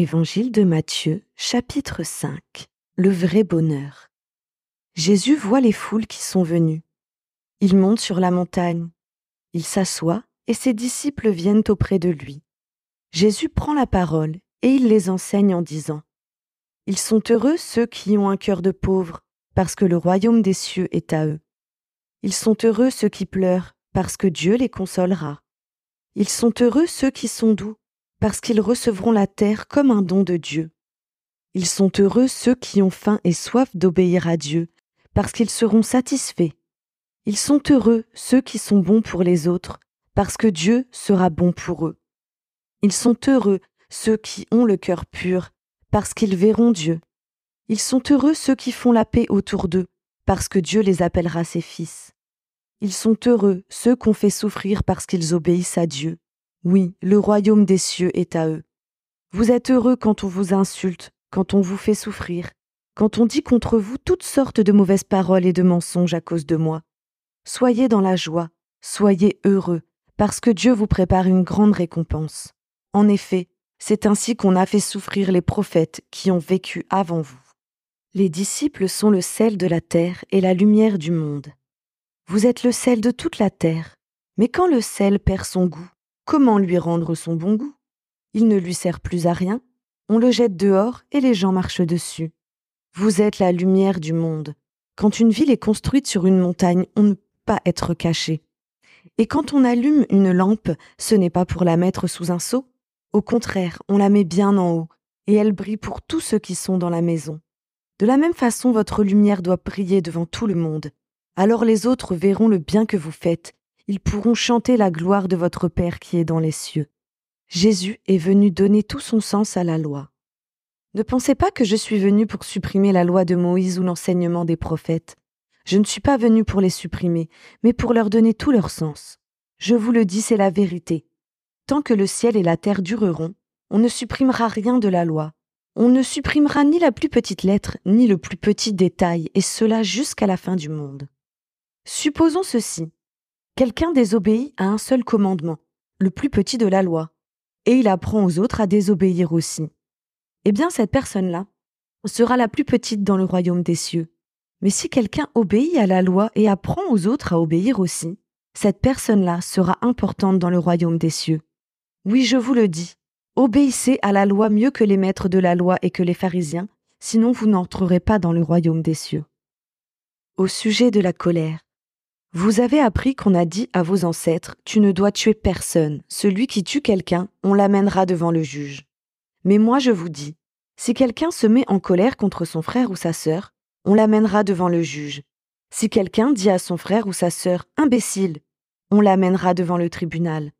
Évangile de Matthieu, chapitre 5 Le vrai bonheur. Jésus voit les foules qui sont venues. Il monte sur la montagne. Il s'assoit et ses disciples viennent auprès de lui. Jésus prend la parole et il les enseigne en disant Ils sont heureux ceux qui ont un cœur de pauvre, parce que le royaume des cieux est à eux. Ils sont heureux ceux qui pleurent, parce que Dieu les consolera. Ils sont heureux ceux qui sont doux, parce qu'ils recevront la terre comme un don de Dieu. Ils sont heureux ceux qui ont faim et soif d'obéir à Dieu, parce qu'ils seront satisfaits. Ils sont heureux ceux qui sont bons pour les autres, parce que Dieu sera bon pour eux. Ils sont heureux ceux qui ont le cœur pur, parce qu'ils verront Dieu. Ils sont heureux ceux qui font la paix autour d'eux, parce que Dieu les appellera ses fils. Ils sont heureux ceux qu'on fait souffrir parce qu'ils obéissent à Dieu. Oui, le royaume des cieux est à eux. Vous êtes heureux quand on vous insulte, quand on vous fait souffrir, quand on dit contre vous toutes sortes de mauvaises paroles et de mensonges à cause de moi. Soyez dans la joie, soyez heureux, parce que Dieu vous prépare une grande récompense. En effet, c'est ainsi qu'on a fait souffrir les prophètes qui ont vécu avant vous. Les disciples sont le sel de la terre et la lumière du monde. Vous êtes le sel de toute la terre, mais quand le sel perd son goût, Comment lui rendre son bon goût? Il ne lui sert plus à rien, on le jette dehors et les gens marchent dessus. Vous êtes la lumière du monde. Quand une ville est construite sur une montagne, on ne peut pas être caché. Et quand on allume une lampe, ce n'est pas pour la mettre sous un seau, au contraire, on la met bien en haut, et elle brille pour tous ceux qui sont dans la maison. De la même façon, votre lumière doit briller devant tout le monde. Alors les autres verront le bien que vous faites ils pourront chanter la gloire de votre Père qui est dans les cieux. Jésus est venu donner tout son sens à la loi. Ne pensez pas que je suis venu pour supprimer la loi de Moïse ou l'enseignement des prophètes. Je ne suis pas venu pour les supprimer, mais pour leur donner tout leur sens. Je vous le dis, c'est la vérité. Tant que le ciel et la terre dureront, on ne supprimera rien de la loi. On ne supprimera ni la plus petite lettre, ni le plus petit détail, et cela jusqu'à la fin du monde. Supposons ceci. Quelqu'un désobéit à un seul commandement, le plus petit de la loi, et il apprend aux autres à désobéir aussi. Eh bien, cette personne-là sera la plus petite dans le royaume des cieux. Mais si quelqu'un obéit à la loi et apprend aux autres à obéir aussi, cette personne-là sera importante dans le royaume des cieux. Oui, je vous le dis, obéissez à la loi mieux que les maîtres de la loi et que les pharisiens, sinon vous n'entrerez pas dans le royaume des cieux. Au sujet de la colère, vous avez appris qu'on a dit à vos ancêtres, tu ne dois tuer personne, celui qui tue quelqu'un, on l'amènera devant le juge. Mais moi je vous dis, si quelqu'un se met en colère contre son frère ou sa sœur, on l'amènera devant le juge. Si quelqu'un dit à son frère ou sa sœur, imbécile, on l'amènera devant le tribunal.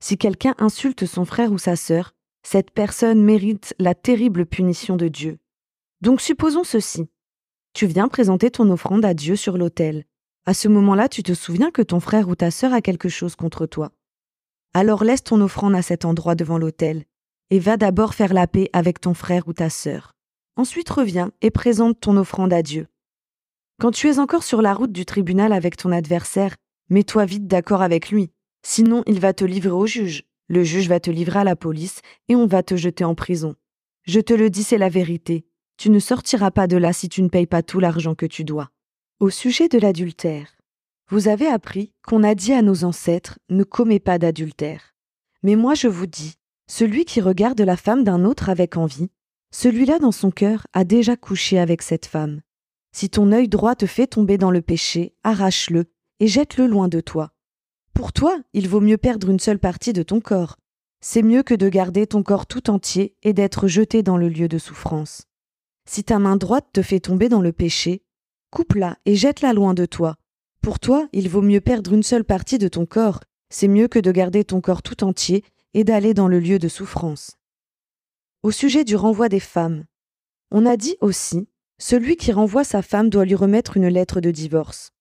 Si quelqu'un insulte son frère ou sa sœur, cette personne mérite la terrible punition de Dieu. Donc supposons ceci. Tu viens présenter ton offrande à Dieu sur l'autel. À ce moment-là, tu te souviens que ton frère ou ta sœur a quelque chose contre toi. Alors laisse ton offrande à cet endroit devant l'autel, et va d'abord faire la paix avec ton frère ou ta sœur. Ensuite reviens et présente ton offrande à Dieu. Quand tu es encore sur la route du tribunal avec ton adversaire, mets-toi vite d'accord avec lui, sinon il va te livrer au juge. Le juge va te livrer à la police et on va te jeter en prison. Je te le dis, c'est la vérité. Tu ne sortiras pas de là si tu ne payes pas tout l'argent que tu dois. Au sujet de l'adultère, vous avez appris qu'on a dit à nos ancêtres ne commets pas d'adultère. Mais moi je vous dis, celui qui regarde la femme d'un autre avec envie, celui-là dans son cœur a déjà couché avec cette femme. Si ton œil droit te fait tomber dans le péché, arrache-le et jette-le loin de toi. Pour toi, il vaut mieux perdre une seule partie de ton corps. C'est mieux que de garder ton corps tout entier et d'être jeté dans le lieu de souffrance. Si ta main droite te fait tomber dans le péché, coupe-la et jette-la loin de toi. Pour toi, il vaut mieux perdre une seule partie de ton corps, c'est mieux que de garder ton corps tout entier et d'aller dans le lieu de souffrance. Au sujet du renvoi des femmes, on a dit aussi, celui qui renvoie sa femme doit lui remettre une lettre de divorce.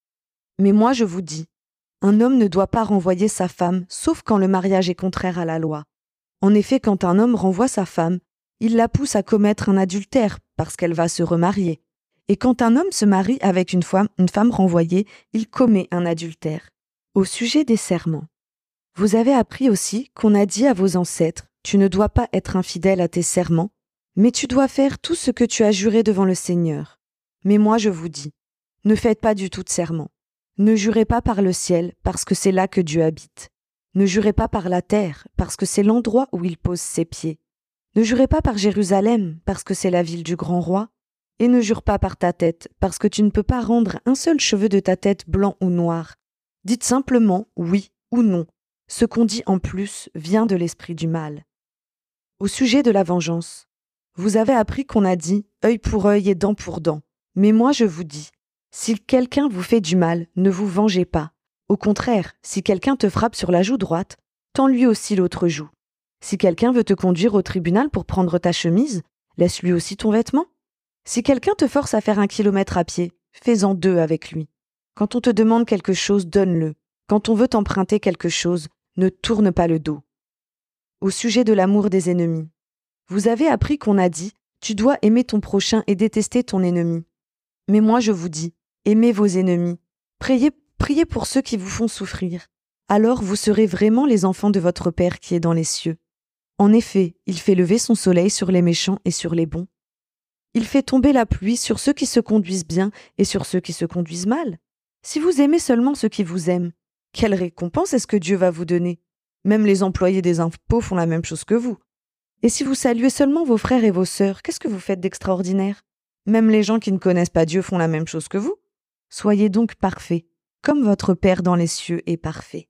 Mais moi je vous dis, un homme ne doit pas renvoyer sa femme, sauf quand le mariage est contraire à la loi. En effet, quand un homme renvoie sa femme, il la pousse à commettre un adultère parce qu'elle va se remarier. Et quand un homme se marie avec une femme, une femme renvoyée, il commet un adultère. Au sujet des serments. Vous avez appris aussi qu'on a dit à vos ancêtres, tu ne dois pas être infidèle à tes serments, Mais tu dois faire tout ce que tu as juré devant le Seigneur. Mais moi je vous dis, ne faites pas du tout de serment. Ne jurez pas par le ciel, parce que c'est là que Dieu habite. Ne jurez pas par la terre, parce que c'est l'endroit où il pose ses pieds. Ne jurez pas par Jérusalem, parce que c'est la ville du grand roi. Et ne jure pas par ta tête, parce que tu ne peux pas rendre un seul cheveu de ta tête blanc ou noir. Dites simplement oui ou non. Ce qu'on dit en plus vient de l'esprit du mal. Au sujet de la vengeance, vous avez appris qu'on a dit œil pour œil et dent pour dent. Mais moi je vous dis, si quelqu'un vous fait du mal, ne vous vengez pas. Au contraire, si quelqu'un te frappe sur la joue droite, tends lui aussi l'autre joue. Si quelqu'un veut te conduire au tribunal pour prendre ta chemise, laisse lui aussi ton vêtement. Si quelqu'un te force à faire un kilomètre à pied, fais-en deux avec lui. Quand on te demande quelque chose, donne-le. Quand on veut t'emprunter quelque chose, ne tourne pas le dos. Au sujet de l'amour des ennemis, vous avez appris qu'on a dit Tu dois aimer ton prochain et détester ton ennemi. Mais moi je vous dis Aimez vos ennemis. Priez, priez pour ceux qui vous font souffrir. Alors vous serez vraiment les enfants de votre Père qui est dans les cieux. En effet, il fait lever son soleil sur les méchants et sur les bons. Il fait tomber la pluie sur ceux qui se conduisent bien et sur ceux qui se conduisent mal. Si vous aimez seulement ceux qui vous aiment, quelle récompense est-ce que Dieu va vous donner? Même les employés des impôts font la même chose que vous. Et si vous saluez seulement vos frères et vos sœurs, qu'est-ce que vous faites d'extraordinaire? Même les gens qui ne connaissent pas Dieu font la même chose que vous. Soyez donc parfaits, comme votre Père dans les cieux est parfait.